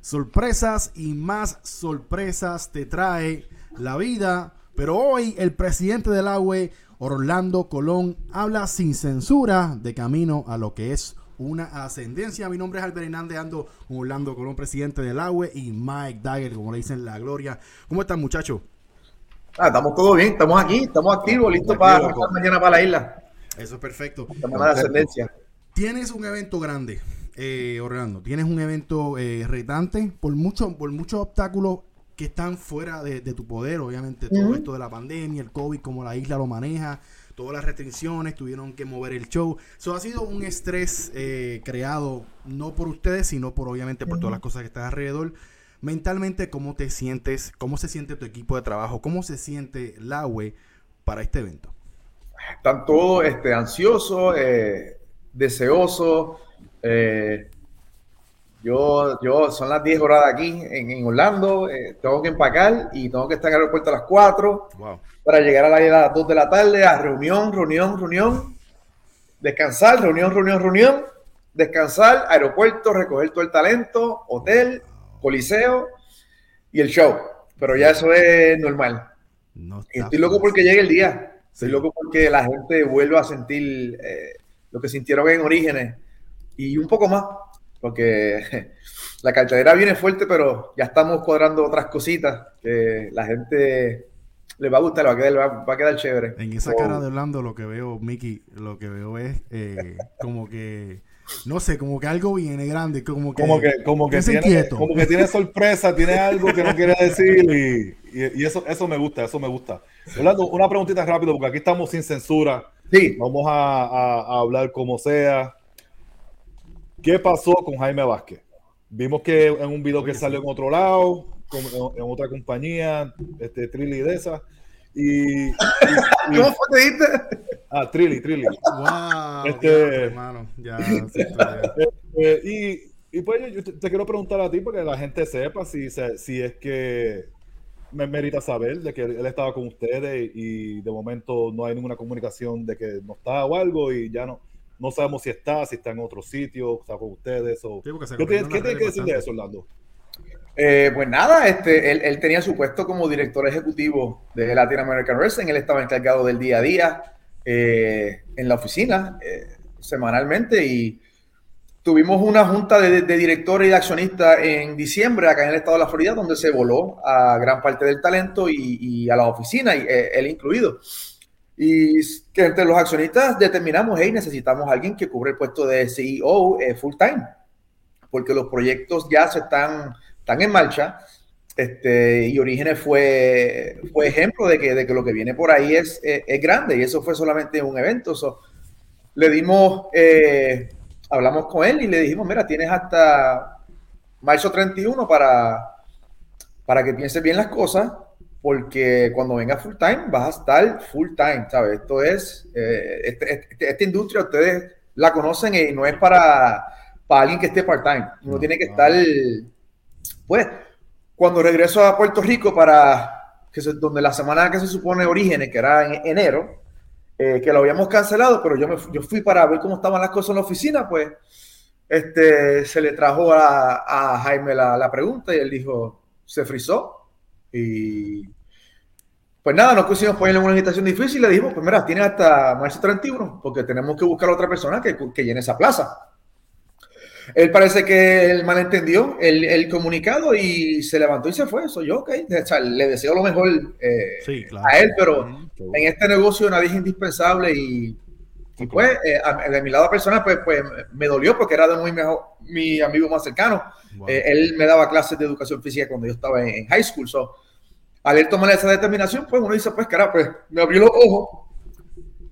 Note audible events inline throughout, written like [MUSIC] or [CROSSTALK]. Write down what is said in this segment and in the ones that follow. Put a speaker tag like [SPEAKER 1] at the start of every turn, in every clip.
[SPEAKER 1] Sorpresas y más sorpresas te trae la vida. Pero hoy el presidente del AUE, Orlando Colón, habla sin censura de camino a lo que es una ascendencia. Mi nombre es Albert Hernández, ando con Orlando Colón, presidente del AUE, y Mike Dagger, como le dicen, la gloria. ¿Cómo están, muchachos?
[SPEAKER 2] Ah, estamos todo bien, estamos aquí, estamos activos, listos para mañana para la isla.
[SPEAKER 1] Eso es perfecto.
[SPEAKER 2] Semana de ascendencia.
[SPEAKER 1] Tienes un evento grande, eh, Orlando. Tienes un evento eh, retante por, mucho, por muchos obstáculos que están fuera de, tu poder. Obviamente, todo esto de la pandemia, el COVID, como la isla lo maneja, todas las restricciones, tuvieron que mover el show. Eso ha sido un estrés eh, creado no por ustedes, sino por obviamente por todas las cosas que están alrededor. Mentalmente, ¿cómo te sientes? ¿Cómo se siente tu equipo de trabajo? ¿Cómo se siente la UE para este evento?
[SPEAKER 2] Están todos este, ansiosos, eh, deseosos. Eh, yo, yo, son las 10 horas de aquí en, Orlando. Eh, tengo que empacar y tengo que estar en el aeropuerto a las 4 para llegar a, la, a las 2 de la tarde a reunión, reunión, reunión. Descansar, reunión, reunión, reunión. Descansar, aeropuerto, recoger todo el talento, hotel, coliseo y el show. Pero ya eso es normal. estoy loco porque llegue el día. Estoy loco porque la gente vuelva a sentir eh, lo que sintieron en Orígenes y un poco más. Porque [LAUGHS] la cartelera viene fuerte, pero ya estamos cuadrando otras cositas que la gente le va a gustar, va a quedar, va, a quedar chévere.
[SPEAKER 1] En esa cara de Orlando lo que veo, Mickey, lo que veo es eh, como que no sé, como que algo viene grande, como que,
[SPEAKER 3] como que, como que, tiene, como que tiene sorpresa, tiene algo que no quiere decir y, y, eso, eso me gusta, eso me gusta. Orlando, una preguntita rápido, porque aquí estamos sin censura.
[SPEAKER 2] Sí.
[SPEAKER 3] Vamos a, a, hablar como sea. ¿Qué pasó con Jaime Vázquez? Vimos que en un video que salió en otro lado, en, otra compañía, este Trilly de esa. Y,
[SPEAKER 2] ¿Cómo fue que dijiste?
[SPEAKER 3] Ah, Trilly, Trilly.
[SPEAKER 1] Wow, este, hermano. Ya,
[SPEAKER 3] este, y, y, pues yo te, quiero preguntar a ti porque la gente sepa si, si es que me merita saber de que él estaba con ustedes y de momento no hay ninguna comunicación de que no está o algo y ya no, no sabemos si está, si está en otro sitio, está con ustedes o... ¿Qué, tiene que decir de eso, Orlando?
[SPEAKER 2] Eh, pues nada, este, él, tenía su puesto como director ejecutivo de Latin American Wrestling, él estaba encargado del día a día eh, en la oficina eh, semanalmente y tuvimos una junta de, directores y de accionistas en diciembre acá en el estado de la Florida donde se voló a gran parte del talento y, a la oficina, y, él incluido. Y que entre los accionistas determinamos, hey, necesitamos alguien que cubre el puesto de CEO full time, porque los proyectos ya se están están en marcha. Este, y Orígenes fue, fue ejemplo de que, de que lo que viene por ahí es, es, grande y eso fue solamente un evento. le dimos, eh, hablamos con él y le dijimos, mira, tienes hasta marzo 31 para, para que pienses bien las cosas, porque cuando venga full time vas a estar full time, ¿sabes? Esto es, eh, este, este, esta industria ustedes la conocen y no es para, para alguien que esté part time. Uno tiene que estar pues, cuando regreso a Puerto Rico para que donde la semana que se supone Orígenes, que era en enero, eh, que lo habíamos cancelado, pero yo, me, yo fui para ver cómo estaban las cosas en la oficina, pues este, se le trajo a, Jaime la, pregunta y él dijo, se frizó. Y pues nada, nos pusimos ponerle una invitación difícil y le dijimos, pues mira, tiene hasta marzo 31, porque tenemos que buscar a otra persona que, que llene esa plaza. Él parece que él malentendió el, el comunicado y se levantó y se fue. Soy yo, ok. le deseo lo mejor eh, a él, pero en este negocio nadie es indispensable y, y pues, eh, de mi lado personal, pues, pues me dolió porque era de muy mejor, mi amigo más cercano. Eh, él me daba clases de educación física cuando yo estaba en, high school. So, al él tomar esa determinación, pues uno dice, pues, cara, pues me abrió los ojos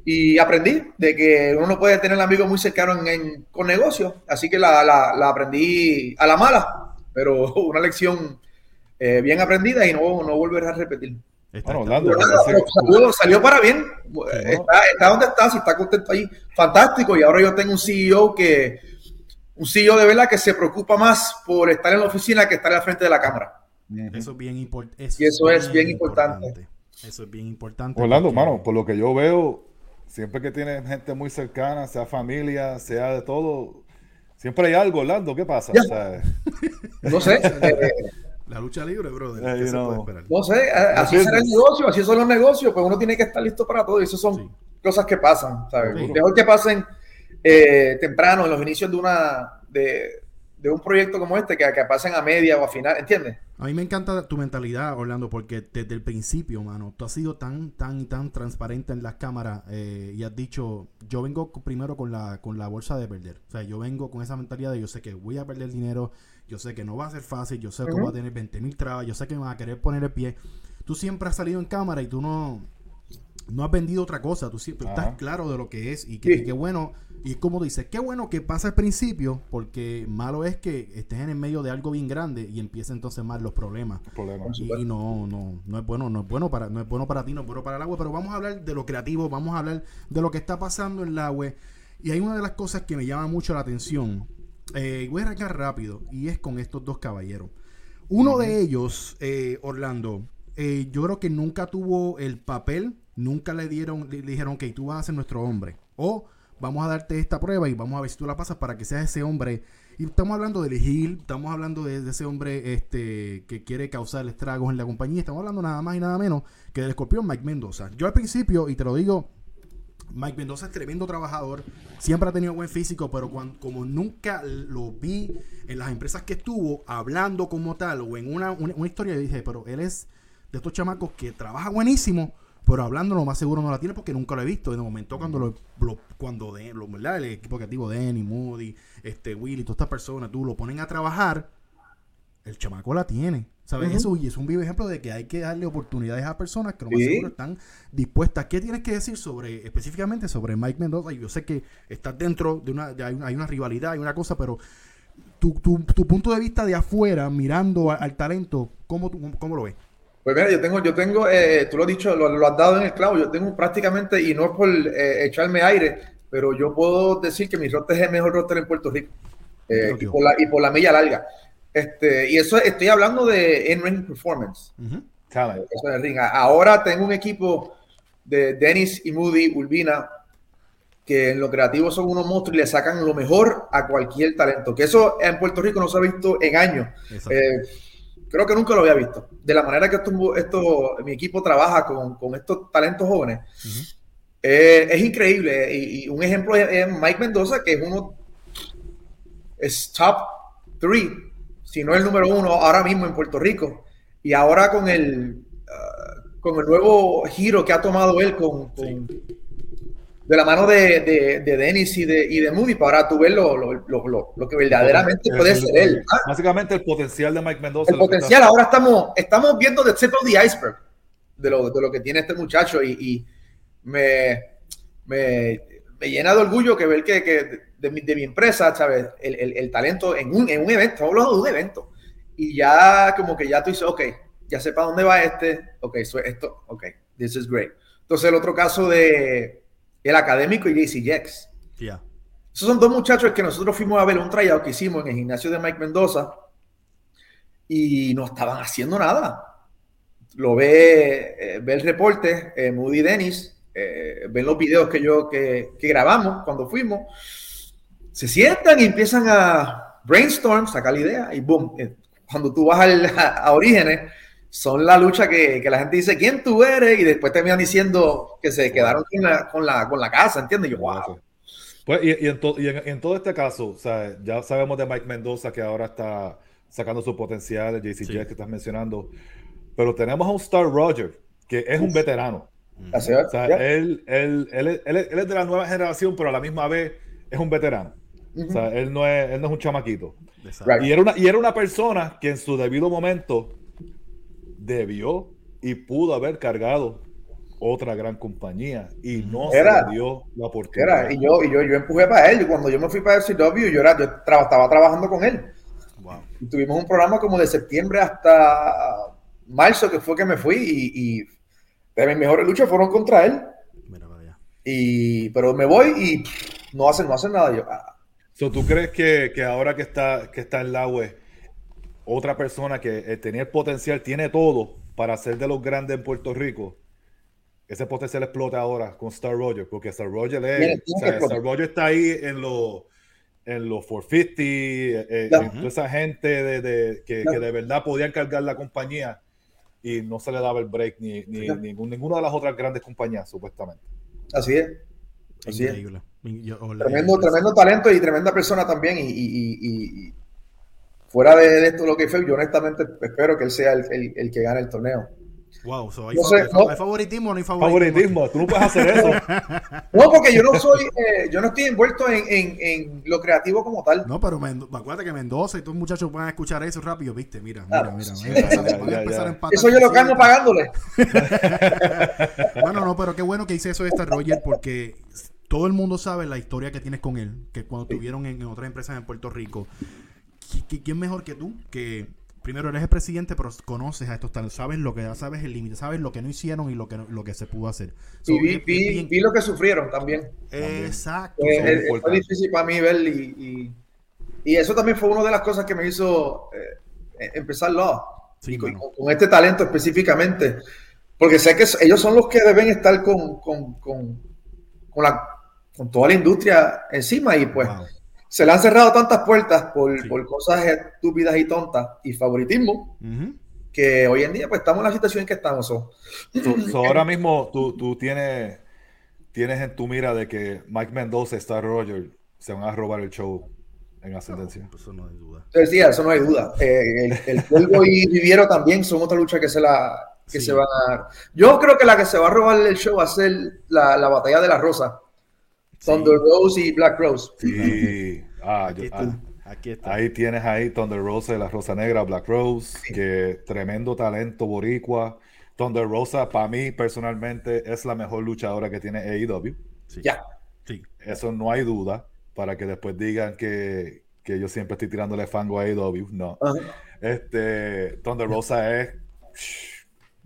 [SPEAKER 2] y aprendí de que uno puede tener amigos muy cercanos en, con negocios, así que la, la, aprendí a la mala, pero [LAUGHS] una lección eh, bien aprendida y no, no volver a repetir. Bueno, salió, para bien, está, está, donde está, si está contento ahí, fantástico, y ahora yo tengo un CEO que, un CEO de verdad que se preocupa más por estar en la oficina que estar al frente de la cámara.
[SPEAKER 1] Eso es bien, importante
[SPEAKER 2] y eso es bien importante.
[SPEAKER 1] Eso es bien importante.
[SPEAKER 3] Orlando, mano, por lo que yo veo, siempre que tiene gente muy cercana, sea familia, sea de todo, Siempre hay algo, Orlando, ¿qué pasa?
[SPEAKER 2] Ya.
[SPEAKER 3] O sea,
[SPEAKER 2] No sé. [LAUGHS]
[SPEAKER 1] La lucha libre, brother.
[SPEAKER 3] Eh,
[SPEAKER 1] ¿Qué
[SPEAKER 3] you
[SPEAKER 1] se puede
[SPEAKER 3] know.
[SPEAKER 1] esperar?
[SPEAKER 2] no sé, así será el negocio, así son los negocios, pues uno tiene que estar listo para todo. Y eso son
[SPEAKER 1] Sí.
[SPEAKER 2] cosas que pasan, ¿sabes?
[SPEAKER 1] Sí.
[SPEAKER 2] Mejor que pasen eh, temprano, en los inicios de una de, de un proyecto como este, que, que pasen a media o a final, ¿entiendes?
[SPEAKER 1] A mí me encanta tu mentalidad, Orlando, porque desde el principio, mano, tú has sido tan, tan tan transparente en las cámaras eh, y has dicho, yo vengo primero con la, con la bolsa de perder. O sea, yo vengo con esa mentalidad de yo sé que voy a perder dinero, yo sé que no va a ser fácil, yo sé que
[SPEAKER 2] Ujú.
[SPEAKER 1] voy a tener 20 mil trabas, yo sé que me van a querer poner el pie. Tú siempre has salido en cámara y tú no, no has vendido otra cosa, tú siempre
[SPEAKER 3] Ajá.
[SPEAKER 1] estás claro de lo que es y que,
[SPEAKER 2] Sí.
[SPEAKER 1] bueno, y como dices, qué bueno que pasa al principio, porque malo es que estés en el medio de algo bien grande y empiecen entonces más los problemas.
[SPEAKER 3] problema.
[SPEAKER 2] Por
[SPEAKER 1] Y, y no, no, no es bueno, no es bueno para, no es bueno para ti, no es bueno para el agua, pero vamos a hablar de lo creativo, vamos a hablar de lo que está pasando en el agua. Y hay una de las cosas que me llama mucho la atención. eh, voy a arrancar rápido, y es con estos dos caballeros. Uno de ellos, eh, Orlando, eh, yo creo que nunca tuvo el papel, nunca le dieron, le, dijeron, ok, tú vas a ser nuestro hombre. O vamos a darte esta prueba y vamos a ver si tú la pasas para que seas ese hombre. Y estamos hablando de Gil, estamos hablando de, ese hombre este, que quiere causar estragos en la compañía. Estamos hablando nada más y nada menos que del escorpión Mike Mendoza. Yo al principio, y te lo digo, Mike Mendoza es tremendo trabajador, siempre ha tenido buen físico, pero cuan- como nunca lo vi en las empresas que estuvo hablando como tal o en una, una, una historia, dije, pero él es de estos chamacos que trabaja buenísimo, pero hablando lo más seguro no la tiene porque nunca lo he visto. En el momento cuando lo, lo- cuando de, lo- ¿verdad? el equipo creativo Denny, Moody, este Willy, todas estas personas, tú lo ponen a trabajar, el chamaco la tiene. ¿Sabes? Eso y es un vivo ejemplo de que hay que darle oportunidades a personas que lo más
[SPEAKER 2] Sí.
[SPEAKER 1] seguro están dispuestas. ¿Qué tienes que decir sobre, específicamente sobre Mike Mendoza? Yo sé que estás dentro de una, de- hay, una, hay una rivalidad, hay una cosa, pero tu, tu, tu punto de vista de afuera, mirando a- al talento, ¿cómo, tú- cómo lo ves?
[SPEAKER 2] Pues mira, yo tengo, yo tengo, eh, tú lo has dicho, lo, lo has dado en el clavo, yo tengo prácticamente, y no es por eh, echarme aire, pero yo puedo decir que mi roster es el mejor roster en Puerto Rico. Eh, y, por la, y por la milla larga. Este, y eso estoy hablando de in-ring performance. Eso es el ring. Ahora tengo un equipo de Dennis y Moody, Urbina, que en lo creativo son unos monstruos y le sacan lo mejor a cualquier talento. Que eso en Puerto Rico no se ha visto en años. Creo que nunca lo había visto. De la manera que esto, esto- mi equipo trabaja con, con estos talentos jóvenes, eh, es increíble. Y, y un ejemplo es, Mike Mendoza, que es uno, es top three, si no el número uno ahora mismo en Puerto Rico. Y ahora con el, ah, con el nuevo giro que ha tomado él con, con- de la mano de, de, de Dennis y de, y de Moody, para tú ver lo, lo, lo, lo- que verdaderamente
[SPEAKER 3] El-
[SPEAKER 2] puede
[SPEAKER 3] el-
[SPEAKER 2] ser él. Ah,
[SPEAKER 3] Básicamente el potencial de Mike Mendoza.
[SPEAKER 2] el potencial, ahora estamos, estamos viendo the tip of the iceberg de lo, de lo que tiene este muchacho y, y me, me, me llena de orgullo que ver que, que de, mi, de mi empresa, ¿sabes? El, el, el talento en un, en un evento, estamos hablando de un evento. Y ya como que ya tú dices, ok, ya sé para dónde va este, ok, so esto, ok, this is great. Entonces el otro caso de el académico y JC Jex.
[SPEAKER 1] Ya.
[SPEAKER 2] Esos son dos muchachos que nosotros fuimos a ver un tryout que hicimos en el gimnasio de Mike Mendoza y no estaban haciendo nada. Lo ve, eh, ve el reporte, eh, Moody Dennis, eh, ven los videos que yo que, que grabamos cuando fuimos, se sientan y empiezan a brainstorm, sacar la idea y boom. eh, Cuando tú vas al- [LAUGHS] a, a Orígenes, son la lucha que, que la gente dice, ¿quién tú eres? Y después terminan diciendo que se quedaron con la, con la, con la casa, ¿entiendes? Y yo, wow.
[SPEAKER 3] Pues, y, y en to- y en- en todo este caso, o sea, ya sabemos de Mike Mendoza que ahora está sacando su potencial, JC
[SPEAKER 1] Sí.
[SPEAKER 3] Que estás mencionando, pero tenemos a un Star Roger que es un veterano.
[SPEAKER 2] Así es,
[SPEAKER 3] O sea, él, él, él, es- él es- él es de la nueva generación, pero a la misma vez es un veterano. O sea, él no es, él no es un chamaquito.
[SPEAKER 2] Right.
[SPEAKER 3] Y era, una, y era una persona que en su debido momento debió y pudo haber cargado otra gran compañía y no
[SPEAKER 2] Era.
[SPEAKER 3] se le dio la oportunidad.
[SPEAKER 2] Era, y yo, y yo, yo empujé para él. Cuando yo me fui para FCW, yo, era, yo tra- estaba trabajando con él.
[SPEAKER 1] Wow.
[SPEAKER 2] Y tuvimos un programa como de septiembre hasta marzo, que fue que me fui. Y, y de mis mejores luchas fueron contra él.
[SPEAKER 1] Mira.
[SPEAKER 2] Y, pero me voy y pff, no hacen, no hacen nada. Yo, ah,
[SPEAKER 3] So, ¿Tú crees que, que ahora que está, que está en la web, otra persona que eh, tenía el potencial, tiene todo para ser de los grandes en Puerto Rico, ese potencial explota ahora con Star Roger? Porque Star Roger es,
[SPEAKER 2] tiene
[SPEAKER 3] o sea. Star Roger está ahí en lo en los 450, eh, eh, en toda esa gente de, de- que, que de verdad podían cargar la compañía y no se le daba el break ni, ni ningún- ninguna de las otras grandes compañías, supuestamente.
[SPEAKER 2] Así es. Así es.
[SPEAKER 1] Increíble. Yo- o-
[SPEAKER 2] Tremendo, tremendo talento y tremenda persona también. Y, y- y- y- y fuera de, de esto lo que fue, yo honestamente espero que él sea el, el- el que gane el torneo.
[SPEAKER 1] Wow, so hay,
[SPEAKER 2] No sé,
[SPEAKER 1] hay fa-
[SPEAKER 2] no-
[SPEAKER 1] hay favoritismo o no hay favoritismo.
[SPEAKER 3] Favoritismo, tú no puedes hacer eso. [LAUGHS]
[SPEAKER 2] No, porque yo no soy, eh, yo no estoy envuelto en, en- en lo creativo como tal.
[SPEAKER 1] No, pero Mendo- acuérdate que Mendoza y todos los muchachos van a escuchar eso rápido, ¿viste? Mira, mira,
[SPEAKER 2] Claro,
[SPEAKER 1] mira.
[SPEAKER 2] sí.
[SPEAKER 1] van a empezar- a empatar
[SPEAKER 2] Eso yo lo calmo
[SPEAKER 1] cositas.
[SPEAKER 2] pagándole. [LAUGHS]
[SPEAKER 1] Bueno, no, pero qué bueno que hice eso de esta Roger porque todo el mundo sabe la historia que tienes con él, que cuando estuvieron en, en otras empresas en Puerto Rico. ¿Qui- qui- ¿Quién mejor que tú? Que primero eres el presidente, pero conoces a estos talentos, sabes lo que ya sabes el límite, sabes lo que no hicieron y lo que no- lo que se pudo hacer. So,
[SPEAKER 2] Y vi,
[SPEAKER 1] es- es
[SPEAKER 2] vi-
[SPEAKER 1] bien-
[SPEAKER 2] vi lo que sufrieron también.
[SPEAKER 1] Exacto.
[SPEAKER 2] Eh, eh, fue
[SPEAKER 3] importante.
[SPEAKER 2] difícil para mí ver y, y, y eso también fue una de las cosas que me hizo eh, eh, empezar Law.
[SPEAKER 1] Sí,
[SPEAKER 2] y con, con- este talento específicamente. Porque sé que ellos son los que deben estar con, con, con, con la, toda la industria encima y pues
[SPEAKER 1] Wow.
[SPEAKER 2] Se le han cerrado tantas puertas por,
[SPEAKER 1] Sí.
[SPEAKER 2] por cosas estúpidas y tontas y favoritismo
[SPEAKER 1] Ujú.
[SPEAKER 2] que hoy en día pues estamos en la situación en que estamos. so.
[SPEAKER 3] So- so ahora mismo tú, tú tienes, tienes en tu mira de que Mike Mendoza y Star Roger se van a robar el show en ascendencia.
[SPEAKER 1] Pues eso no hay duda.
[SPEAKER 2] Entonces, sí, eso no hay duda. Eh, el, el Cuervo y Viviero también son otra lucha que se la que
[SPEAKER 1] Sí.
[SPEAKER 2] se van a dar. Yo creo que la que se va a robar el show va a ser la, la batalla de la rosa. Thunder Rose y Black Rose.
[SPEAKER 3] Y ah, yo-
[SPEAKER 1] está.
[SPEAKER 3] ah,
[SPEAKER 1] Aquí está.
[SPEAKER 3] ahí tienes ahí Thunder Rosa y la Rosa Negra, Black Rose, que tremendo talento boricua. Thunder Rosa, para mí personalmente, es la mejor luchadora que tiene AEW.
[SPEAKER 1] Sí.
[SPEAKER 2] Ya.
[SPEAKER 1] Sí.
[SPEAKER 3] Eso no hay duda, para que después digan que, que yo siempre estoy tirándole fango a AEW. No. Este, Thunder Rosa es.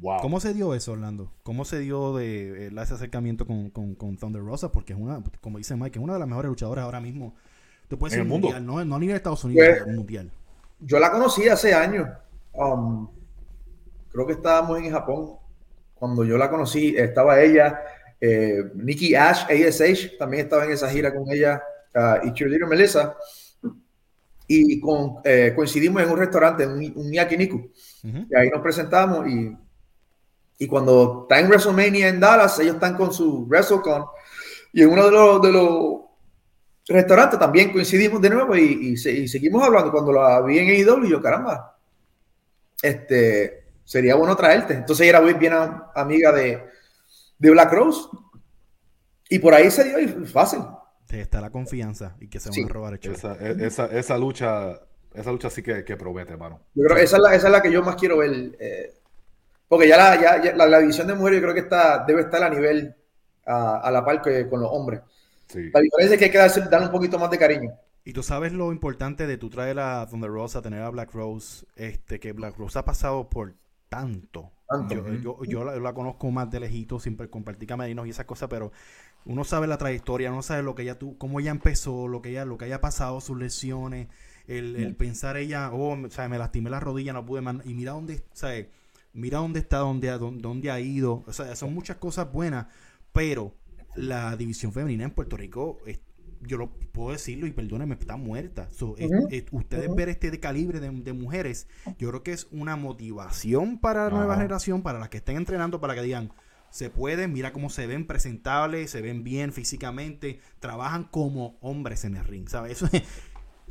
[SPEAKER 3] Wow.
[SPEAKER 1] ¿Cómo se dio eso, Orlando? ¿Cómo se dio de, eh, ese acercamiento con, con, con Thunder Rosa? Porque es una, como dice Mike, es una de las mejores luchadoras ahora mismo. Tú puedes
[SPEAKER 3] En el mundo.
[SPEAKER 1] mundial, no, no a nivel de Estados Unidos,
[SPEAKER 2] Pues-
[SPEAKER 1] pero mundial.
[SPEAKER 2] Yo la conocí hace años. Um, creo que estábamos en Japón. Cuando yo la conocí, estaba ella, eh, Nikki Ash, ASH, también estaba en esa gira con ella, ah, y Cheerleader Melissa. Y con, eh, coincidimos en un restaurante, un, un yakiniku. Y ahí nos presentamos y, y cuando está en WrestleMania en Dallas, ellos están con su WrestleCon y en uno de los, de los restaurantes también coincidimos de nuevo y, y se- y seguimos hablando. Cuando la vi en AEW, yo, caramba, este, sería bueno traerte. Entonces ella era muy bien a- amiga de, de Black Rose y por ahí se dio y fácil.
[SPEAKER 1] Está la confianza y que se van
[SPEAKER 2] Sí.
[SPEAKER 1] a robar el.
[SPEAKER 3] Esa, e- esa, esa lucha, esa lucha sí que, que promete, hermano.
[SPEAKER 2] Yo creo que esa es la, esa es la que yo más quiero ver. eh, porque ya, la, ya, ya la, la división de mujeres yo creo que está, debe estar a nivel a, a la par que con los hombres.
[SPEAKER 3] Sí.
[SPEAKER 2] La diferencia es que hay que darse, darle un poquito más de cariño.
[SPEAKER 1] Y tú sabes lo importante de tú traer a Thunder Rosa, tener a Black Rose, este, que Black Rose ha pasado por tanto.
[SPEAKER 2] Tanto.
[SPEAKER 1] Yo, yo, yo la, la conozco más de lejito, siempre compartí camerinos y esas cosas, pero uno sabe la trayectoria, uno sabe lo que ella tú, cómo ella empezó, lo que ella, lo que haya pasado, sus lesiones, el, el pensar ella, oh, o sea, me lastimé la rodilla, no pude más, y mira dónde, o sea, mira dónde está, dónde, ha- dónde, ha ido, o sea, son muchas cosas buenas, pero la división femenina en Puerto Rico, es- yo lo puedo decirlo y perdónenme, está muerta. So, es- ustedes ver este de calibre de, de mujeres, yo creo que es una motivación para la nueva generación, para las que estén entrenando, para que digan, se pueden, mira cómo se ven presentables, se ven bien físicamente, trabajan como hombres en el ring, ¿sabes? Eso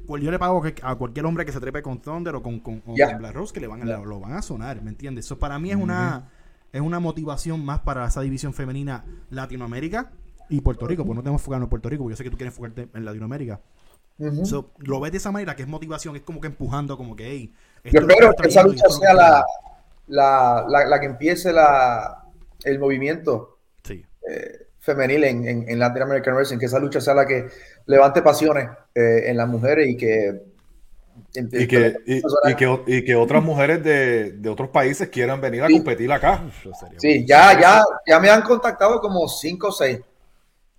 [SPEAKER 1] yo le pago que- a cualquier hombre que se trepe con Thunder o con, con,
[SPEAKER 2] Ya.
[SPEAKER 1] con Black Rose que le van, a-
[SPEAKER 2] Ya.
[SPEAKER 1] lo, van a sonar, ¿me entiendes? Eso para mí es una es una motivación más para esa división femenina Latinoamérica y Puerto Rico, porque no tenemos enfocarnos en Puerto Rico, porque yo sé que tú quieres enfocarte en Latinoamérica. So, lo ves de esa manera, que es motivación, es como que empujando, como que, hey,
[SPEAKER 2] Yo
[SPEAKER 1] esto que
[SPEAKER 2] espero que esa lucha sea
[SPEAKER 1] que
[SPEAKER 2] la, la, la, la que empiece la, el movimiento eh, femenil en, en, en Latin American Wrestling, que esa lucha sea la que levante pasiones eh, en las mujeres y que...
[SPEAKER 3] Y que, y, y que, y que otras mujeres de, de otros países quieran venir a
[SPEAKER 2] Sí.
[SPEAKER 3] competir acá.
[SPEAKER 1] Sí,
[SPEAKER 2] ya, ya, ya me han contactado como cinco o seis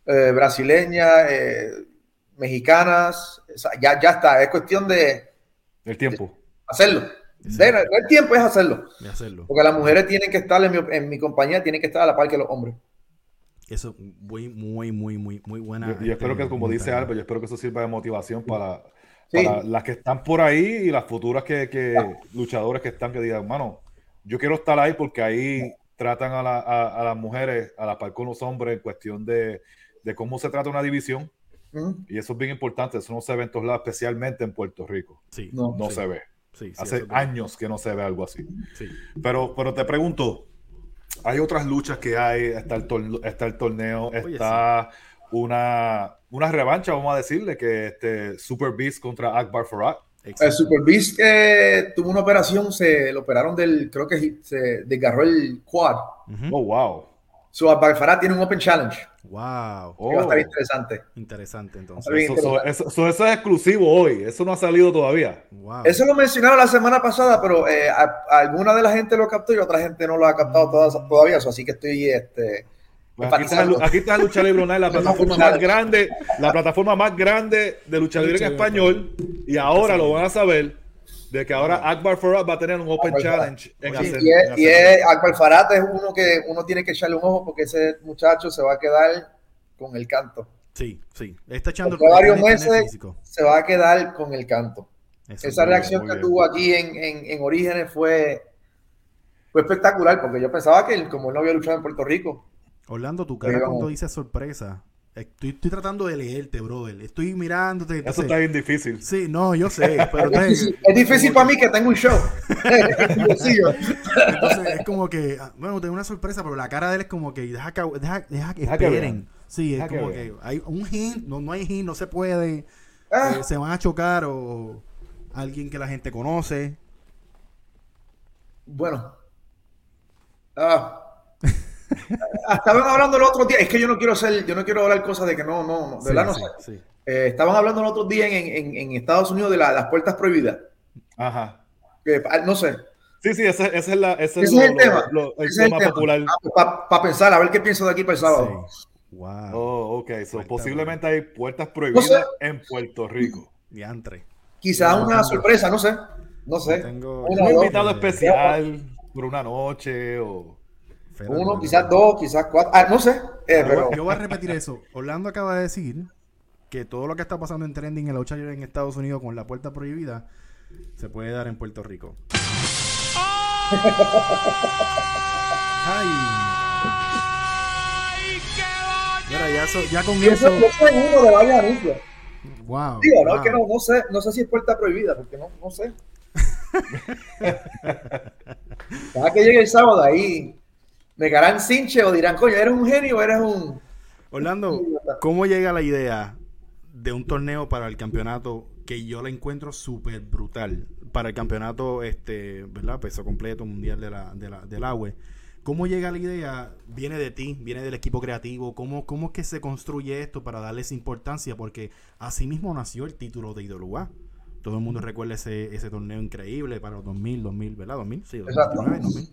[SPEAKER 2] eh, brasileñas, eh, mexicanas, o sea, ya, ya está, es cuestión de
[SPEAKER 3] El tiempo.
[SPEAKER 2] hacerlo.
[SPEAKER 1] Sí.
[SPEAKER 2] De- el tiempo es hacerlo,
[SPEAKER 1] hacerlo.
[SPEAKER 2] porque las mujeres tienen que estar en mi, en mi compañía, tienen que estar a la par que los hombres.
[SPEAKER 1] Eso, muy, muy, muy, muy, muy buena.
[SPEAKER 3] Y, espero que, como dice Albert, yo espero que eso sirva de motivación para, las que están por ahí y las futuras que, luchadores que están que digan, mano, yo quiero estar ahí porque ahí tratan a, las mujeres a la par con los hombres en cuestión de, cómo se trata una división. Y eso es bien importante, eso no se ve en todos lados, especialmente en Puerto Rico.
[SPEAKER 1] Sí.
[SPEAKER 3] No, se ve. Hace años que no se ve algo así. Pero, pero te pregunto, hay otras luchas que hay, está el, está el torneo, está una, una revancha, vamos a decirle, que este Super Beast contra Akbar Farad.
[SPEAKER 2] El Super Beast eh, tuvo una operación, se lo operaron del, creo que se desgarró el quad.
[SPEAKER 3] Oh, wow.
[SPEAKER 2] So, Akbar tiene un Open Challenge.
[SPEAKER 1] Wow.
[SPEAKER 2] va a estar oh. interesante.
[SPEAKER 1] Interesante, entonces.
[SPEAKER 3] Eso, eso, es exclusivo hoy. Eso no ha salido todavía.
[SPEAKER 2] Wow. Eso lo mencionaron la semana pasada, pero eh, alguna de la gente lo captó y otra gente no lo ha captado mm. todavía. así que estoy este,
[SPEAKER 3] pues aquí, está, aquí, está, Lucha Libre Online, la [LAUGHS] plataforma más grande, la plataforma más grande de Lucha Libre en español. Y ahora lo van a saber de que ahora Akbar Farad va a tener un Open Challenge. En
[SPEAKER 2] y, es, Akbar Farad es uno que uno tiene que echarle un ojo porque ese muchacho se va a quedar con el canto.
[SPEAKER 1] Sí, sí. Está echando
[SPEAKER 2] varios meses se va a quedar con el canto. Esa reacción que tuvo aquí en, en, Orígenes fue, fue espectacular porque yo pensaba que él, como él no había luchado en Puerto Rico.
[SPEAKER 1] Orlando, tu cara cuando dice sorpresa Estoy, estoy, tratando de leerte, brother. Estoy mirándote.
[SPEAKER 3] Eso está bien difícil.
[SPEAKER 1] Sí, no, yo sé. [LAUGHS] Pero
[SPEAKER 2] es, difícil, para mí que tengo un show. [LAUGHS]
[SPEAKER 1] Entonces es como que, ah, bueno, tengo una sorpresa, pero la cara de él es como que deja que, deja, deja que esperen. sí, es como que, hay un hint, no, no hay hint, no se puede. Ah. Eh, se van a chocar o alguien que la gente conoce.
[SPEAKER 2] Bueno. Ah. [LAUGHS] [LAUGHS] Estaban hablando el otro día, es que yo no quiero ser, yo no quiero hablar cosas de que no, no, de verdad no sé. Eh, estaban hablando el otro día en, en, Estados Unidos de las puertas prohibidas.
[SPEAKER 3] Ajá.
[SPEAKER 2] Ah, no sé.
[SPEAKER 3] Sí, sí, ese, es, la,
[SPEAKER 2] ese es, el tema. el tema popular. Ah, pues, Para pensar, a ver qué pienso de aquí para el sábado.
[SPEAKER 3] Wow. Oh, ok. posiblemente hay puertas prohibidas en Puerto Rico.
[SPEAKER 1] Diantre.
[SPEAKER 2] Quizás una sorpresa, no sé. No sé.
[SPEAKER 3] Tengo... Un invitado especial por una noche o
[SPEAKER 2] uno, quizás dos, quizás cuatro. Ah, no sé. Eh, pero...
[SPEAKER 1] Yo voy a repetir eso. Orlando acaba de decir que todo lo que está pasando en trending en la lucha en Estados Unidos con la puerta prohibida se puede dar en Puerto Rico. Ay. Mira, ya, ya con eso.
[SPEAKER 2] Yo soy uno de varios anuncios. Wow. Digo, no, que no, no, sé, no sé si es puerta prohibida, porque no, no sé. [LAUGHS] Cada que llegue el sábado ahí me harán cinche o dirán, coño, ¿eres un genio o eres un...
[SPEAKER 1] Orlando, ¿cómo llega la idea de un torneo para el campeonato que yo la encuentro súper brutal? Para el campeonato, este, ¿verdad? Peso completo mundial de la, de la, del agua. ¿Cómo llega la idea? ¿Viene de ti? ¿Viene del equipo creativo? ¿Cómo, ¿Cómo es que se construye esto para darles importancia? Porque así mismo nació el título de IWA. Todo el mundo recuerda ese, ese torneo increíble para los 2000, 2000, ¿verdad? 2000, sí, 2009, 2000.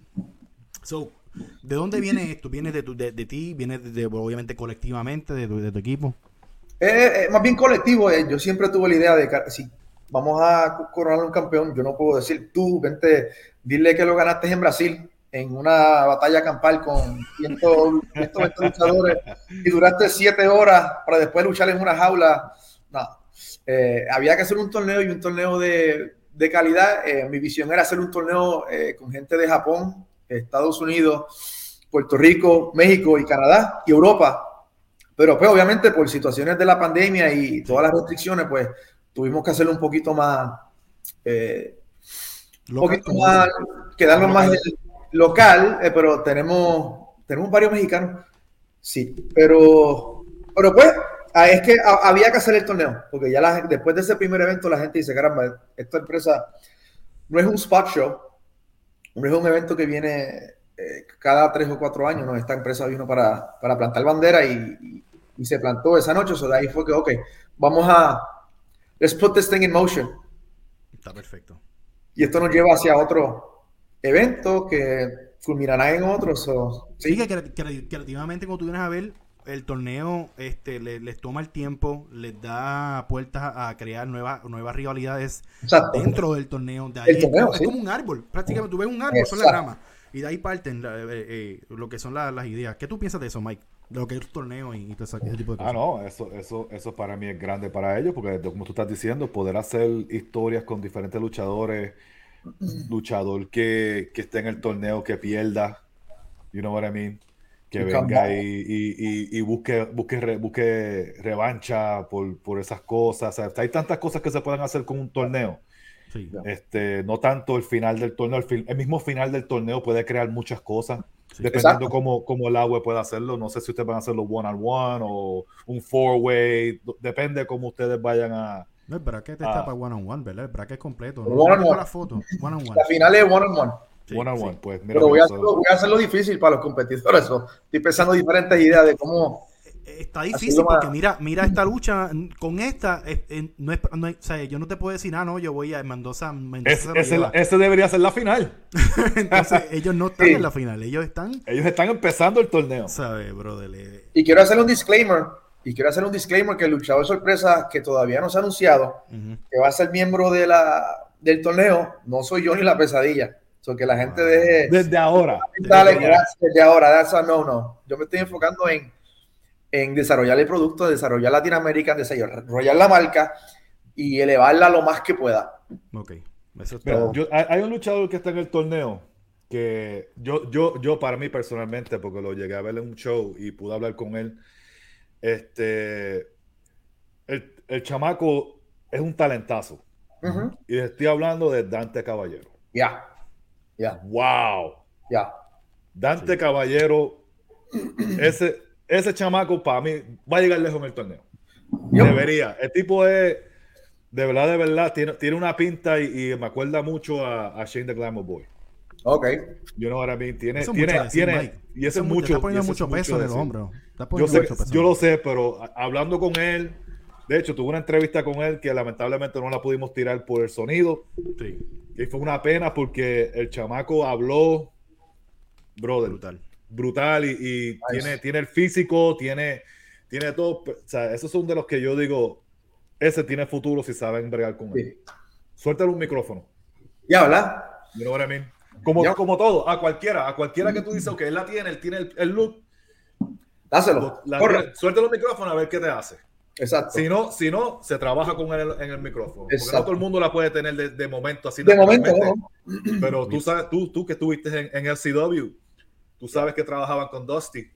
[SPEAKER 1] So, ¿De dónde viene esto? ¿Viene de, de, de ti? ¿Viene de, obviamente colectivamente de tu, de tu equipo?
[SPEAKER 2] Eh, eh más bien colectivo. Eh. Yo siempre tuve la idea de que si vamos a coronar un campeón, yo no puedo decir tú, vente, dile que lo ganaste en Brasil en una batalla campal con 120 luchadores y duraste 7 horas para después luchar en una jaula. No. Eh, había que hacer un torneo y un torneo de, de calidad. mi visión era hacer un torneo con gente de Japón, Estados Unidos, Puerto Rico, México y Canadá y Europa. Pero pues obviamente por situaciones de la pandemia y todas las restricciones, pues tuvimos que hacerlo un poquito más, eh, un poquito más, quedarnos más local, eh, pero tenemos, tenemos varios mexicanos. Sí, pero, pero pues ah, es que había que hacer el torneo, porque ya la, después de ese primer evento la gente dice, caramba, esta empresa no es un spot show, es un evento que viene eh, cada tres o cuatro años, ¿no? Esta empresa vino para, para plantar bandera y, y, se plantó esa noche, o sea, de ahí fue que, ok, vamos a, let's put this thing in motion.
[SPEAKER 1] Está perfecto.
[SPEAKER 2] Y esto nos lleva hacia otro evento que culminará en otros.
[SPEAKER 1] sí, que creativamente, como tú vienes a ver, el torneo este, les, toma el tiempo, les da puertas a crear nuevas, nuevas rivalidades dentro del torneo. De ahí, es, como un árbol, prácticamente tú ves un árbol, son las ramas. Y de ahí parten eh, eh, lo que son las ideas. ¿Qué tú piensas de eso, Mike? De lo que es el torneo y, y todo ese, ese tipo de
[SPEAKER 3] Ah,
[SPEAKER 1] cosas.
[SPEAKER 3] no, eso, eso, eso para mí es grande para ellos, porque como tú estás diciendo, poder hacer historias con diferentes luchadores, luchador que, que esté en el torneo, que pierda, you know what I mean, que venga y, y, y, y busque, busque, re- busque revancha por, por esas cosas. O sea, hay tantas cosas que se pueden hacer con un torneo.
[SPEAKER 1] Sí.
[SPEAKER 3] Este, no tanto el final del torneo, el, fin- el mismo final del torneo puede crear muchas cosas,
[SPEAKER 1] Sí.
[SPEAKER 3] dependiendo cómo, cómo el agua puede hacerlo. No sé si ustedes van a hacerlo one on one o un four way, depende cómo ustedes vayan a.
[SPEAKER 1] No, el bracket
[SPEAKER 3] Ah.
[SPEAKER 1] está para one on one, ¿verdad? El bracket completo. No,
[SPEAKER 2] One on one.
[SPEAKER 1] la foto. One on one.
[SPEAKER 2] La final es one on one.
[SPEAKER 1] Sí,
[SPEAKER 3] one on
[SPEAKER 1] sí.
[SPEAKER 3] one, pues mira.
[SPEAKER 2] Pero voy a, hacerlo, voy a hacerlo difícil para los competidores. Estoy pensando diferentes ideas de cómo.
[SPEAKER 1] Eh, Está
[SPEAKER 2] Así
[SPEAKER 1] difícil
[SPEAKER 2] más-
[SPEAKER 1] porque mira, mira esta lucha con esta, eh, eh, no es, no es- o sea, yo no te puedo decir, ah, no, yo voy a Mendoza, Mendoza
[SPEAKER 3] es- ese, debería ser la final. [LAUGHS]
[SPEAKER 1] Entonces, ellos no están
[SPEAKER 2] Sí.
[SPEAKER 1] en la final, ellos están,
[SPEAKER 3] Ellos están empezando el torneo.
[SPEAKER 1] ¿sabes, brother? Eh,
[SPEAKER 2] Y quiero hacer un disclaimer. Y quiero hacer un disclaimer que el luchador sorpresa que todavía no se ha anunciado, que va a ser miembro de la, del torneo, no soy yo ni la pesadilla. So que la gente deje.
[SPEAKER 3] Desde ahora.
[SPEAKER 2] Dale,
[SPEAKER 3] Desde
[SPEAKER 2] gracias, desde ahora, that's a no, no. Yo me estoy enfocando en, en desarrollar el producto, desarrollar Latinoamérica, desarrollar la marca y elevarla lo más que pueda.
[SPEAKER 1] Ok, eso.
[SPEAKER 3] Mira, yo- hay, hay un luchador que está en el torneo que yo, yo, yo para mí personalmente, porque lo llegué a ver en un show y pude hablar con él, este, el, el chamaco es un talentazo.
[SPEAKER 2] Ujú.
[SPEAKER 3] Y estoy hablando de Dante Caballero.
[SPEAKER 2] Ya, ya,
[SPEAKER 3] ¡Wow!
[SPEAKER 2] ya.
[SPEAKER 3] Dante
[SPEAKER 1] Sí.
[SPEAKER 3] Caballero, ese, ese chamaco para mí va a llegar lejos en el torneo.
[SPEAKER 2] Yo-
[SPEAKER 3] Debería. El tipo es, de verdad, de verdad, tiene, tiene una pinta y, y me acuerda mucho a, a Shane the Glamour Boy.
[SPEAKER 2] Ok.
[SPEAKER 3] You know what I mean? Tiene,
[SPEAKER 1] Eso
[SPEAKER 3] tiene,
[SPEAKER 1] mucho
[SPEAKER 3] tiene, y eso es mucho.
[SPEAKER 1] Está poniendo peso en el hombro.
[SPEAKER 3] Yo, sé, yo lo sé, pero a- hablando con él, de hecho, tuve una entrevista con él que lamentablemente no la pudimos tirar por el sonido.
[SPEAKER 1] Sí,
[SPEAKER 3] Y fue una pena porque el chamaco habló, brother,
[SPEAKER 1] brutal.
[SPEAKER 3] brutal y, y tiene, tiene el físico, tiene, tiene todo. O sea, esos son de los que yo digo, ese tiene futuro si saben bregar con él.
[SPEAKER 2] Sí.
[SPEAKER 3] Suéltale un micrófono.
[SPEAKER 2] Ya, ¿verdad?
[SPEAKER 3] You know what I mean? Como,
[SPEAKER 2] Ya.
[SPEAKER 3] como todo, a cualquiera, a cualquiera que tú dices, ok, él la tiene, él tiene el, el look,
[SPEAKER 2] Dáselo.
[SPEAKER 3] la
[SPEAKER 2] Corre.
[SPEAKER 3] tiene, suéltale un micrófono a ver qué te hace.
[SPEAKER 2] Exacto.
[SPEAKER 3] Si no, si no, se trabaja con él en el micrófono. Porque no
[SPEAKER 2] Exacto.
[SPEAKER 3] todo el mundo la puede tener de, de momento así.
[SPEAKER 2] de momento, no.
[SPEAKER 3] Pero tú sabes, tú, tú que estuviste en, en LCW, tú sabes que trabajaban con Dusty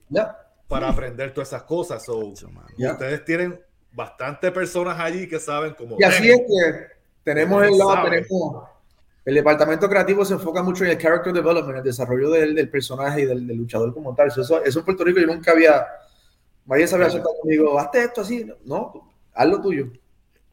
[SPEAKER 3] para aprender todas esas cosas. So.
[SPEAKER 2] Ya.
[SPEAKER 3] Ustedes tienen bastantes personas allí que saben cómo.
[SPEAKER 2] Y así es que tenemos el lado, tenemos el departamento creativo se enfoca mucho en el character development, el desarrollo del, del personaje y del, del luchador como tal. Eso, eso en Puerto Rico yo nunca había, nadie se había sentado conmigo, hazte esto así, no, haz lo tuyo.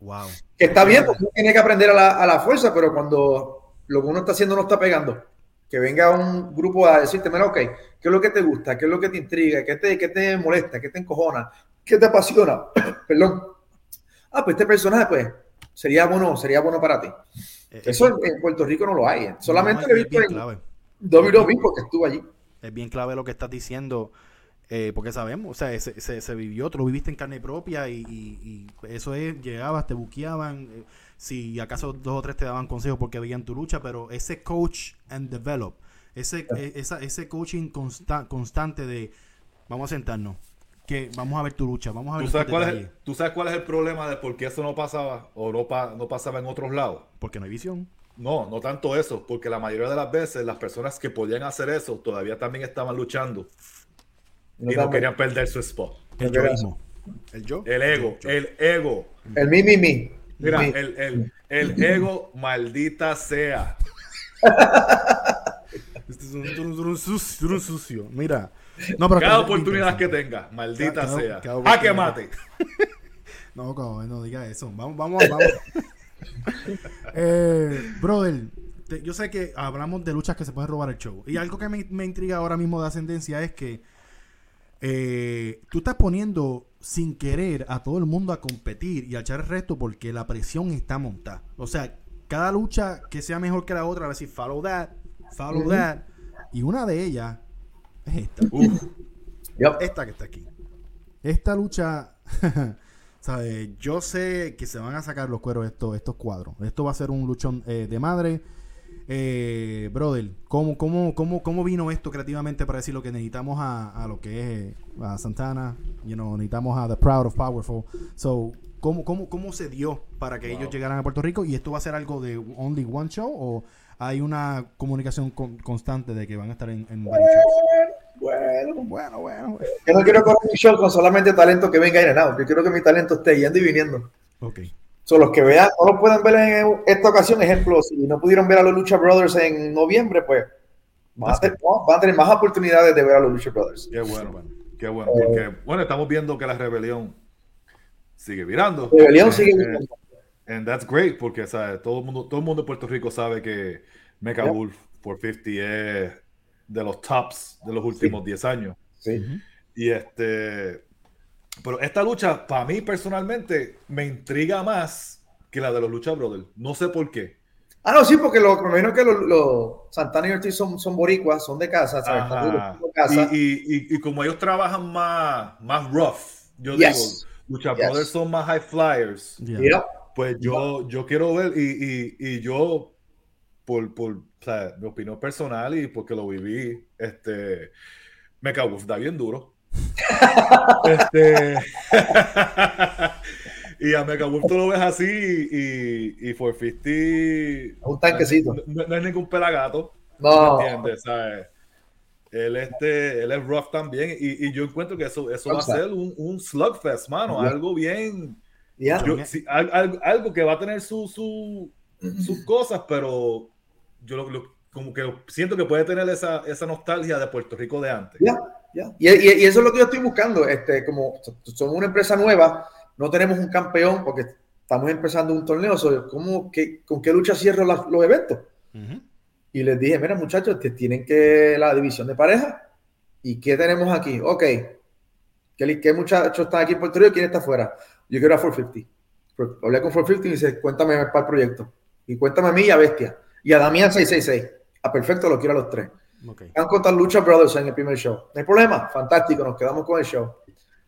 [SPEAKER 1] Wow.
[SPEAKER 2] Que está bien, porque uno tiene que aprender a la, a la fuerza, pero cuando lo que uno está haciendo no está pegando, que venga un grupo a decirte, mira, ok, ¿qué es lo que te gusta? ¿Qué es lo que te intriga? ¿Qué te, qué te molesta? ¿Qué te encojona? ¿Qué te apasiona? [COUGHS] Perdón. Ah, pues este personaje, pues, sería bueno, sería bueno para ti.
[SPEAKER 1] Eh,
[SPEAKER 2] Eso
[SPEAKER 1] eh,
[SPEAKER 2] en, en Puerto Rico no lo hay. eh. Solamente
[SPEAKER 1] no,
[SPEAKER 2] lo he visto en. WWE porque estuvo allí.
[SPEAKER 1] Es bien clave lo que estás diciendo, eh, porque sabemos, o sea, se, se, se vivió, tú lo viviste en carne propia y, y- y eso es, llegabas, te buqueaban, eh, si acaso dos o tres te daban consejos porque veían tu lucha, pero ese coach and develop, ese, eh, esa, ese coaching consta- constante de vamos a sentarnos, que vamos a ver tu lucha, vamos a ver
[SPEAKER 3] ¿Tú sabes, cuál es el,
[SPEAKER 1] detalles,
[SPEAKER 3] ¿Tú sabes cuál es el problema de por qué eso no pasaba o no, pa- no pasaba en otros lados?
[SPEAKER 1] porque no hay visión.
[SPEAKER 3] No, no tanto eso, porque la mayoría de las veces las personas que podían hacer eso todavía también estaban luchando y no querían perder su spot.
[SPEAKER 1] El yoísmo. El yo.
[SPEAKER 3] El ego,
[SPEAKER 1] yo.
[SPEAKER 3] el ego.
[SPEAKER 2] El mi, mi, mi.
[SPEAKER 3] Mira,
[SPEAKER 2] Mi.
[SPEAKER 3] el, el, el ego, maldita sea. [LAUGHS]
[SPEAKER 1] Este es un, un- un sucio, un sucio. Mira. No, pero
[SPEAKER 3] Cada
[SPEAKER 1] que-
[SPEAKER 3] oportunidad que tenga, maldita
[SPEAKER 1] Cada-
[SPEAKER 3] sea.
[SPEAKER 1] cada
[SPEAKER 3] ¡A que
[SPEAKER 1] oportunidad.
[SPEAKER 3] mate! [LAUGHS]
[SPEAKER 1] No, cabrón, no diga eso. Vamos, vamos, vamos. [LAUGHS] eh, brother, te- yo sé que hablamos de luchas que se pueden robar el show. Y algo que me, me intriga ahora mismo de ascendencia es que eh, tú estás poniendo sin querer a todo el mundo a competir y a echar el resto porque la presión está montada. O sea, cada lucha que sea mejor que la otra, va a decir follow that, follow that. Y una de ellas es esta.
[SPEAKER 3] Uf,
[SPEAKER 2] Yep.
[SPEAKER 1] Esta que está aquí. Esta lucha, [LAUGHS] ¿sabes? Yo sé que se van a sacar los cueros estos, estos cuadros. Esto va a ser un luchón eh, de madre. Eh, brother, ¿cómo, cómo, cómo, ¿cómo vino esto creativamente para decir lo que necesitamos a, a lo que es eh, a Santana? You know, necesitamos a The Proud of Powerful. So, ¿cómo, cómo, cómo se dio para que ellos llegaran a Puerto Rico? ¿Y esto va a ser algo de only one show o hay una comunicación con- constante de que van a estar en, en varios shows?
[SPEAKER 2] Bueno,
[SPEAKER 1] Bueno, bueno. bueno.
[SPEAKER 2] yo no quiero correr mi show con solamente talento que venga in and out. Yo quiero que mi talento esté yendo y viniendo.
[SPEAKER 1] Ok.
[SPEAKER 2] Son los que vean, no lo pueden ver en esta ocasión. Ejemplo, si no pudieron ver a los Lucha Brothers en noviembre, pues van a, tener, van a tener más oportunidades de ver a los Lucha Brothers.
[SPEAKER 3] Qué bueno, qué bueno. Porque, bueno, estamos viendo que la rebelión sigue virando.
[SPEAKER 2] Rebelión sigue
[SPEAKER 3] Eh,
[SPEAKER 2] viniendo.
[SPEAKER 3] And that's great, porque ¿sabes? Todo, el mundo, todo el mundo en Puerto Rico sabe que Mecha
[SPEAKER 2] Yep.
[SPEAKER 3] Wolf 450 es de los tops de los últimos 10 años.
[SPEAKER 2] Sí.
[SPEAKER 3] Y este. Pero esta lucha, para mí personalmente, me intriga más que la de los Lucha Brothers. No sé por qué.
[SPEAKER 2] Ah, no, sí, porque lo, me imagino que los, los Santana y Ortiz son, son boricuas, son de casa, de casa.
[SPEAKER 3] Y, y- y- y como ellos trabajan más, más rough, yo
[SPEAKER 2] Yes.
[SPEAKER 3] digo, Lucha
[SPEAKER 2] Yes.
[SPEAKER 3] Brothers son más high flyers.
[SPEAKER 1] Yeah.
[SPEAKER 3] Pues yo, yo quiero ver, y, y, y yo, por, por o sea, mi opinión personal y porque lo viví, este, Mecha Wolf da bien duro. Este, [LAUGHS] y a Mecha Wolf tú lo ves así y, y 450
[SPEAKER 2] Un tanquecito.
[SPEAKER 3] no, no es ningún pelagato.
[SPEAKER 2] No.
[SPEAKER 3] ¿me entiendes? ¿Sabes? Él, este, él es rough también y, y yo encuentro que eso, eso va a ser un, un slugfest, mano,
[SPEAKER 2] Yeah.
[SPEAKER 3] algo bien...
[SPEAKER 2] Ya.
[SPEAKER 3] Yo- sí, al- al- algo que va a tener su, su- sus cosas, pero yo lo- lo- como que siento que puede tener esa, esa nostalgia de Puerto Rico de antes.
[SPEAKER 2] Ya, Y, y- y eso es lo que yo estoy buscando. Este, como somos una empresa nueva, no tenemos un campeón porque estamos empezando un torneo. ¿cómo, qué- ¿Con qué lucha cierro los eventos? Y les dije, mira muchachos, que tienen que la división de pareja. ¿Y qué tenemos aquí? Ok. ¿Qué, qué muchachos están aquí en Puerto Rico? ¿Quién está afuera? Yo quiero a 450. Pues, Hablé con 450 y dice, cuéntame para el proyecto. Y cuéntame a mí y a Bestia. Y a Damián 666. A perfecto, lo quiero a los tres.
[SPEAKER 1] Ok.
[SPEAKER 2] Han contado Lucha Brothers en el primer show. No hay problema, fantástico, nos quedamos con el show.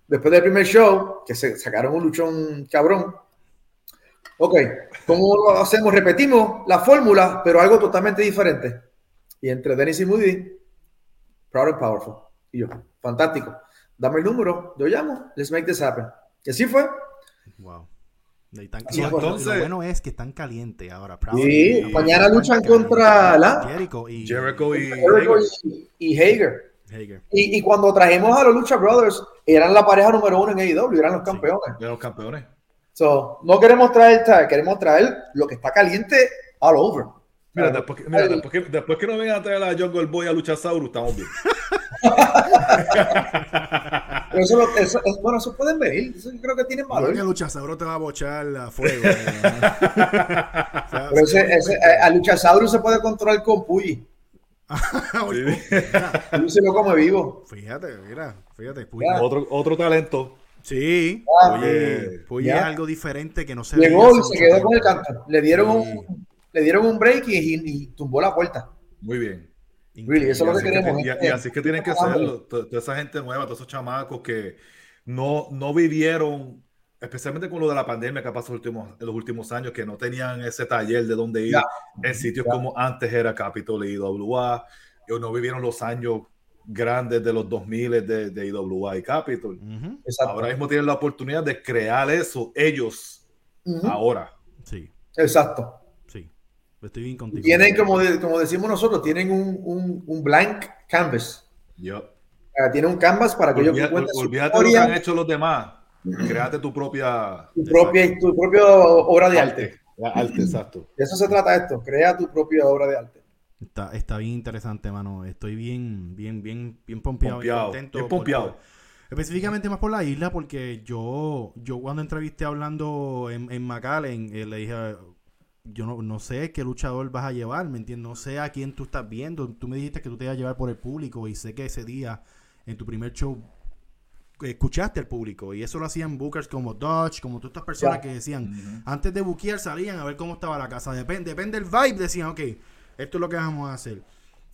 [SPEAKER 2] Después del primer show, que se sacaron un luchón cabrón. Ok, ¿cómo lo hacemos? Repetimos la fórmula, pero algo totalmente diferente. Y entre Dennis y Moody, Proud and Powerful. Y yo, fantástico. Dame el número, yo llamo, let's make this happen. Y así fue.
[SPEAKER 1] Wow. Y,
[SPEAKER 2] Sí,
[SPEAKER 3] entonces-
[SPEAKER 1] lo bueno es que están calientes ahora. Proud
[SPEAKER 2] Sí, mañana luchan contra la-
[SPEAKER 1] Jericho y
[SPEAKER 3] Jericho y
[SPEAKER 2] y, y Hager.
[SPEAKER 1] Hager.
[SPEAKER 2] Y, y cuando trajimos a los Lucha Brothers, eran la pareja número uno en AEW, eran los campeones.
[SPEAKER 3] de los campeones.
[SPEAKER 2] So, no queremos traer, traer, queremos traer lo que está caliente all over.
[SPEAKER 3] Mira,
[SPEAKER 2] Ah,
[SPEAKER 3] después que, mira, después que, después que no vengan a traer a Jungle Boy a Luchasaurus, estamos bien. [LAUGHS]
[SPEAKER 2] Pero eso, lo- eso- es- bueno, eso pueden venir. Eso yo creo que tienen valor.
[SPEAKER 1] que Luchasauro te va a bochar a fuego. [LAUGHS] eh. [LAUGHS] O sea,
[SPEAKER 2] Pero ese, ese, eh, a Luchasaurus se puede controlar con Puyi. [LAUGHS] Puyi se lo come vivo.
[SPEAKER 1] Fíjate, mira, fíjate. Puy-
[SPEAKER 2] Ya.
[SPEAKER 3] otro, otro talento.
[SPEAKER 1] Sí,
[SPEAKER 2] Ah,
[SPEAKER 1] oye, Puy
[SPEAKER 2] ya.
[SPEAKER 1] es algo diferente que no se
[SPEAKER 2] Llegó y se quedó con el canto. Le dieron
[SPEAKER 1] Sí.
[SPEAKER 2] un, le dieron un break y, y- y tumbó la puerta.
[SPEAKER 3] Muy bien.
[SPEAKER 2] Really, eso es lo
[SPEAKER 3] Y
[SPEAKER 2] que
[SPEAKER 3] así, que,
[SPEAKER 2] queremos.
[SPEAKER 3] y- y así es que tienen que to- Toda esa gente nueva, todos esos chamacos que no, no vivieron, especialmente con lo de la pandemia que ha pasado últimos, en los últimos años, que no tenían ese taller de donde ir
[SPEAKER 2] Ya.
[SPEAKER 3] en sitios
[SPEAKER 2] Ya.
[SPEAKER 3] como antes era Capitol y IWA, o no vivieron los años grandes de los 2000 de, de IWA y Capitol.
[SPEAKER 1] Ujú,
[SPEAKER 2] Exacto.
[SPEAKER 3] Ahora mismo tienen la oportunidad de crear eso ellos
[SPEAKER 2] Ujú.
[SPEAKER 3] ahora.
[SPEAKER 1] Sí,
[SPEAKER 2] Exacto.
[SPEAKER 1] Estoy bien contigo.
[SPEAKER 2] Tienen, como, de- como decimos nosotros, tienen un, un, un blank canvas.
[SPEAKER 3] Yo.
[SPEAKER 2] Tienen un canvas para que ellos
[SPEAKER 3] Olvídate,
[SPEAKER 2] cuenten su
[SPEAKER 3] olvídate de lo que han hecho los demás. Créate tu propia
[SPEAKER 2] tu propia, tu propia obra de arte.
[SPEAKER 3] Arte, exacto.
[SPEAKER 2] De eso se trata esto. Crea tu propia obra de arte.
[SPEAKER 1] Está, está bien interesante, mano. Estoy bien, bien, bien, bien pompeado, bien
[SPEAKER 3] Pompeado,
[SPEAKER 1] contento.
[SPEAKER 3] bien
[SPEAKER 1] por-
[SPEAKER 3] pompeado.
[SPEAKER 1] específicamente más por la isla, porque yo, yo cuando entrevisté hablando en, en McAllen, eh, le dije, yo no, no sé qué luchador vas a llevar, ¿me entiendes? No sé a quién tú estás viendo. Tú me dijiste que tú te ibas a llevar por el público y sé que ese día, en tu primer show, escuchaste al público y eso lo hacían bookers como Dodge, como todas estas personas que decían, antes de buquear salían a ver cómo estaba la casa. Depende, depende del vibe, decían, ok, esto es lo que vamos a hacer.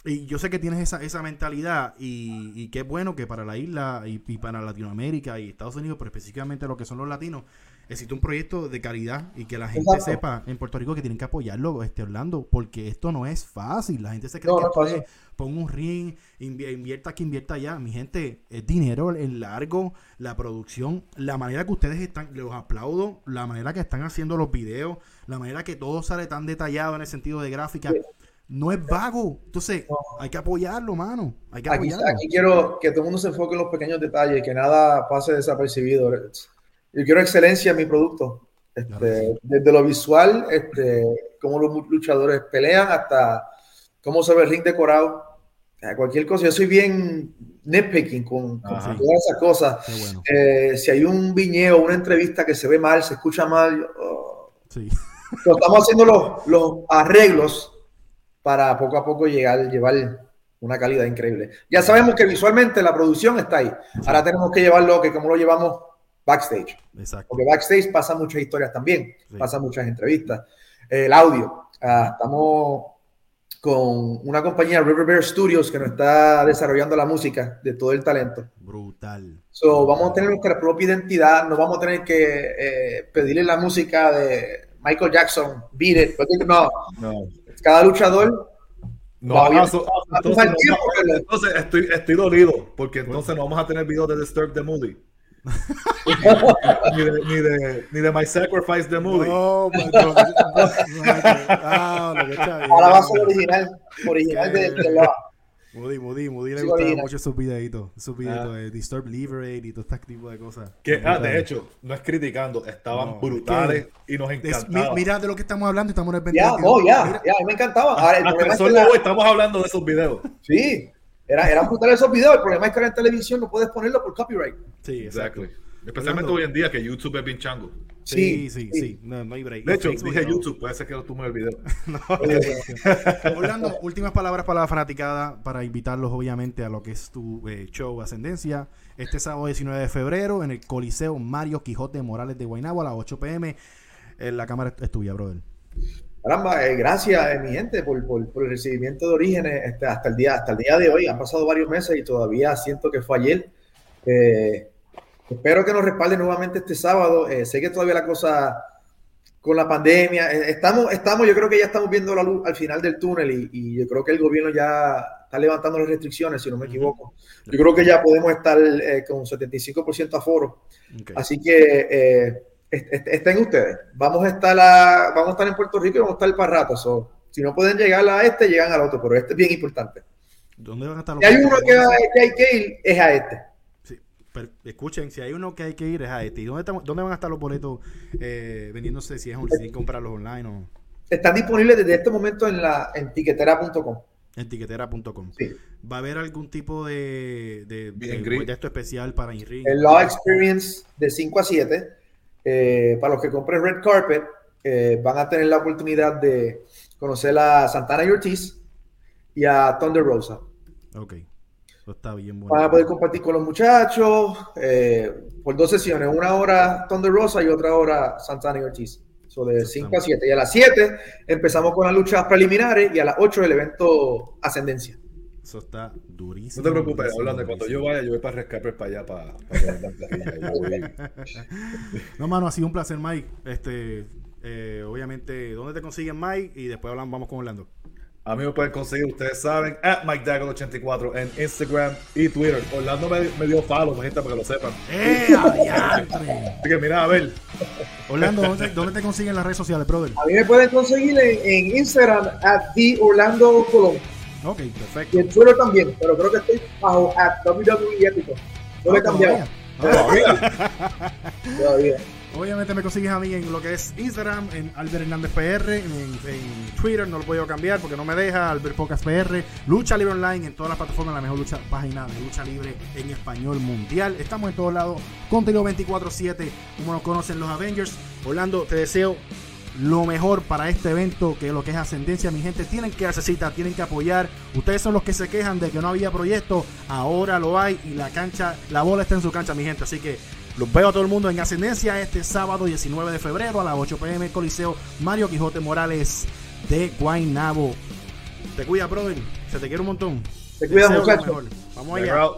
[SPEAKER 1] Y yo sé que tienes esa, esa mentalidad y, y qué bueno que para la isla y, y para Latinoamérica y Estados Unidos, pero específicamente lo que son los latinos, existe un proyecto de calidad y que la gente sepa en Puerto Rico que tienen que apoyarlo, este Orlando, porque esto no es fácil. La gente se cree que esto es, pon un ring, invierta aquí, invierta allá. Mi gente, es dinero en largo, la producción, la manera que ustedes están, los aplaudo, la manera que están haciendo los videos, la manera que todo sale tan detallado en el sentido de gráfica. No es vago. Entonces, hay que apoyarlo, mano. Hay que
[SPEAKER 2] apoyarlo. Aquí, quiero que todo el mundo se enfoque en los pequeños detalles, que nada pase desapercibido. Yo quiero excelencia en mi producto. Este, desde lo visual, este, cómo los luchadores pelean, hasta cómo se ve el ring decorado. Cualquier cosa. Yo soy bien nitpicking con, con todas esas cosas. Eh, si hay un viñeo, una entrevista que se ve mal, se escucha mal, oh. sí. estamos haciendo los, los arreglos para poco a poco llegar, llevar una calidad increíble. Ya sabemos que visualmente la producción está ahí. Ahora tenemos que llevarlo, que como lo llevamos backstage. Exacto. Porque backstage pasa muchas historias también, pasan muchas entrevistas. El audio. Ah, estamos con una compañía, River Bear Studios, que nos está desarrollando la música de todo el talento.
[SPEAKER 1] Brutal.
[SPEAKER 2] So, vamos a tener nuestra propia identidad, no vamos a tener que eh, pedirle la música de Michael Jackson, Beat It. No, no cada luchador.
[SPEAKER 3] No, entonces, estoy, estoy dolido, porque entonces no vamos a tener videos de Disturb the Movie. [LAUGHS] ni, de, ni, de, ni, de, My Sacrifice the Movie. No,
[SPEAKER 2] ah, Ahora va a ser original, original de, de la,
[SPEAKER 1] Moody, Moody, Moody le gustaba mucho esos videitos, esos videitos ah. de Disturb Liberate y todo este tipo de cosas.
[SPEAKER 3] Que, ah, de hecho, no es criticando, estaban brutales y nos encantaban.
[SPEAKER 1] mira de lo que estamos hablando, estamos en
[SPEAKER 2] el Ya, no, ya, ya, me encantaba.
[SPEAKER 3] Ahora, el problema es que la... estamos hablando de esos videos.
[SPEAKER 2] Sí, era, eran brutales esos videos. El problema es que ahora en televisión no puedes ponerlo por copyright.
[SPEAKER 3] Sí, exacto. Especialmente hoy en día que YouTube es bien chango.
[SPEAKER 1] Sí, sí, sí. No, hay break.
[SPEAKER 3] De hecho, dije YouTube, puede ser que lo tume el video. [LAUGHS] no, [LAUGHS]
[SPEAKER 1] Orlando, últimas palabras para la fanaticada, para invitarlos obviamente a lo que es tu eh, show Ascendencia. Este sábado 19 de febrero en el Coliseo Mario Quijote Morales de Guaynabo a las 8 pm. En la cámara es tuya, brother.
[SPEAKER 2] Caramba, eh, gracias, eh, mi gente, por, el recibimiento de orígenes este, hasta, el día, hasta el día de hoy. Han pasado varios meses y todavía siento que fue ayer. Espero que nos respalde nuevamente este sábado. Eh, sé que todavía la cosa con la pandemia, eh, estamos, estamos, yo creo que ya estamos viendo la luz al final del túnel y, yo creo que el gobierno ya está levantando las restricciones, si no me equivoco. Yo creo que ya podemos estar eh, con 75% aforo. Así que estén ustedes. Vamos a, estar vamos a estar en Puerto Rico y vamos a estar para rato. si no pueden llegar a este, llegan al otro, pero este es bien importante.
[SPEAKER 1] ¿Dónde van a estar
[SPEAKER 2] los Si hay uno que, que hay que ir, es a este
[SPEAKER 1] escuchen, si hay uno que hay que ir es a este. ¿Y dónde, dónde van a estar los boletos eh, vendiéndose? Si es un, si comprarlos online o...
[SPEAKER 2] Están disponibles desde este momento en la en tiquetera.com.
[SPEAKER 1] En tiquetera.com. Sí. ¿Va a haber algún tipo de, de, de, esto especial para InRing?
[SPEAKER 2] El Law Experience de 5 a 7. Eh, para los que compren Red Carpet, eh, van a tener la oportunidad de conocer a Santana y Ortiz y a Thunder Rosa.
[SPEAKER 1] Ok está bien
[SPEAKER 2] bueno. Van a poder compartir con los muchachos eh, por dos sesiones, una hora Thunder Rosa y otra hora Santana y Ortiz. So de 5 a 7. Y a las 7 empezamos con las luchas preliminares y a las 8 el evento Ascendencia.
[SPEAKER 1] Eso está durísimo.
[SPEAKER 3] No te preocupes, hablando cuando yo vaya, yo voy para rescatar para allá para, para [LAUGHS]
[SPEAKER 1] No, mano, ha sido un placer, Mike. Este, eh, obviamente, ¿dónde te consiguen, Mike? Y después hablamos, vamos con Orlando.
[SPEAKER 3] A mí me pueden conseguir, ustedes saben, at Mike 84 en Instagram y Twitter. Orlando me, me dio follow, gente, para que lo sepan.
[SPEAKER 1] ¡Eh, [LAUGHS] Así
[SPEAKER 3] que mira, a ver.
[SPEAKER 1] Orlando, ¿dónde, te consiguen las redes sociales, brother?
[SPEAKER 2] A mí me pueden conseguir en, Instagram, at the Orlando Colón.
[SPEAKER 1] Ok, perfecto.
[SPEAKER 2] Y en Twitter también, pero creo que estoy bajo at WWE Épico. No lo he ah, cambiado. Todavía. [LAUGHS]
[SPEAKER 1] Todavía. Obviamente me consigues a mí en lo que es Instagram, en Albert Hernández PR, en, Twitter no lo puedo cambiar porque no me deja, Albert Pocas PR, Lucha Libre Online en todas las plataformas, la mejor lucha, página de lucha libre en español mundial. Estamos en todos lados, contenido 24-7, como nos conocen los Avengers. Orlando, te deseo lo mejor para este evento, que lo que es ascendencia, mi gente, tienen que hacer cita, tienen que apoyar. Ustedes son los que se quejan de que no había proyecto, ahora lo hay y la cancha, la bola está en su cancha, mi gente. Así que los veo a todo el mundo en Ascendencia este sábado 19 de febrero a las 8 pm Coliseo Mario Quijote Morales de Guaynabo. Te cuida, brother. Se te quiere un montón.
[SPEAKER 2] Te cuida.
[SPEAKER 1] Vamos allá.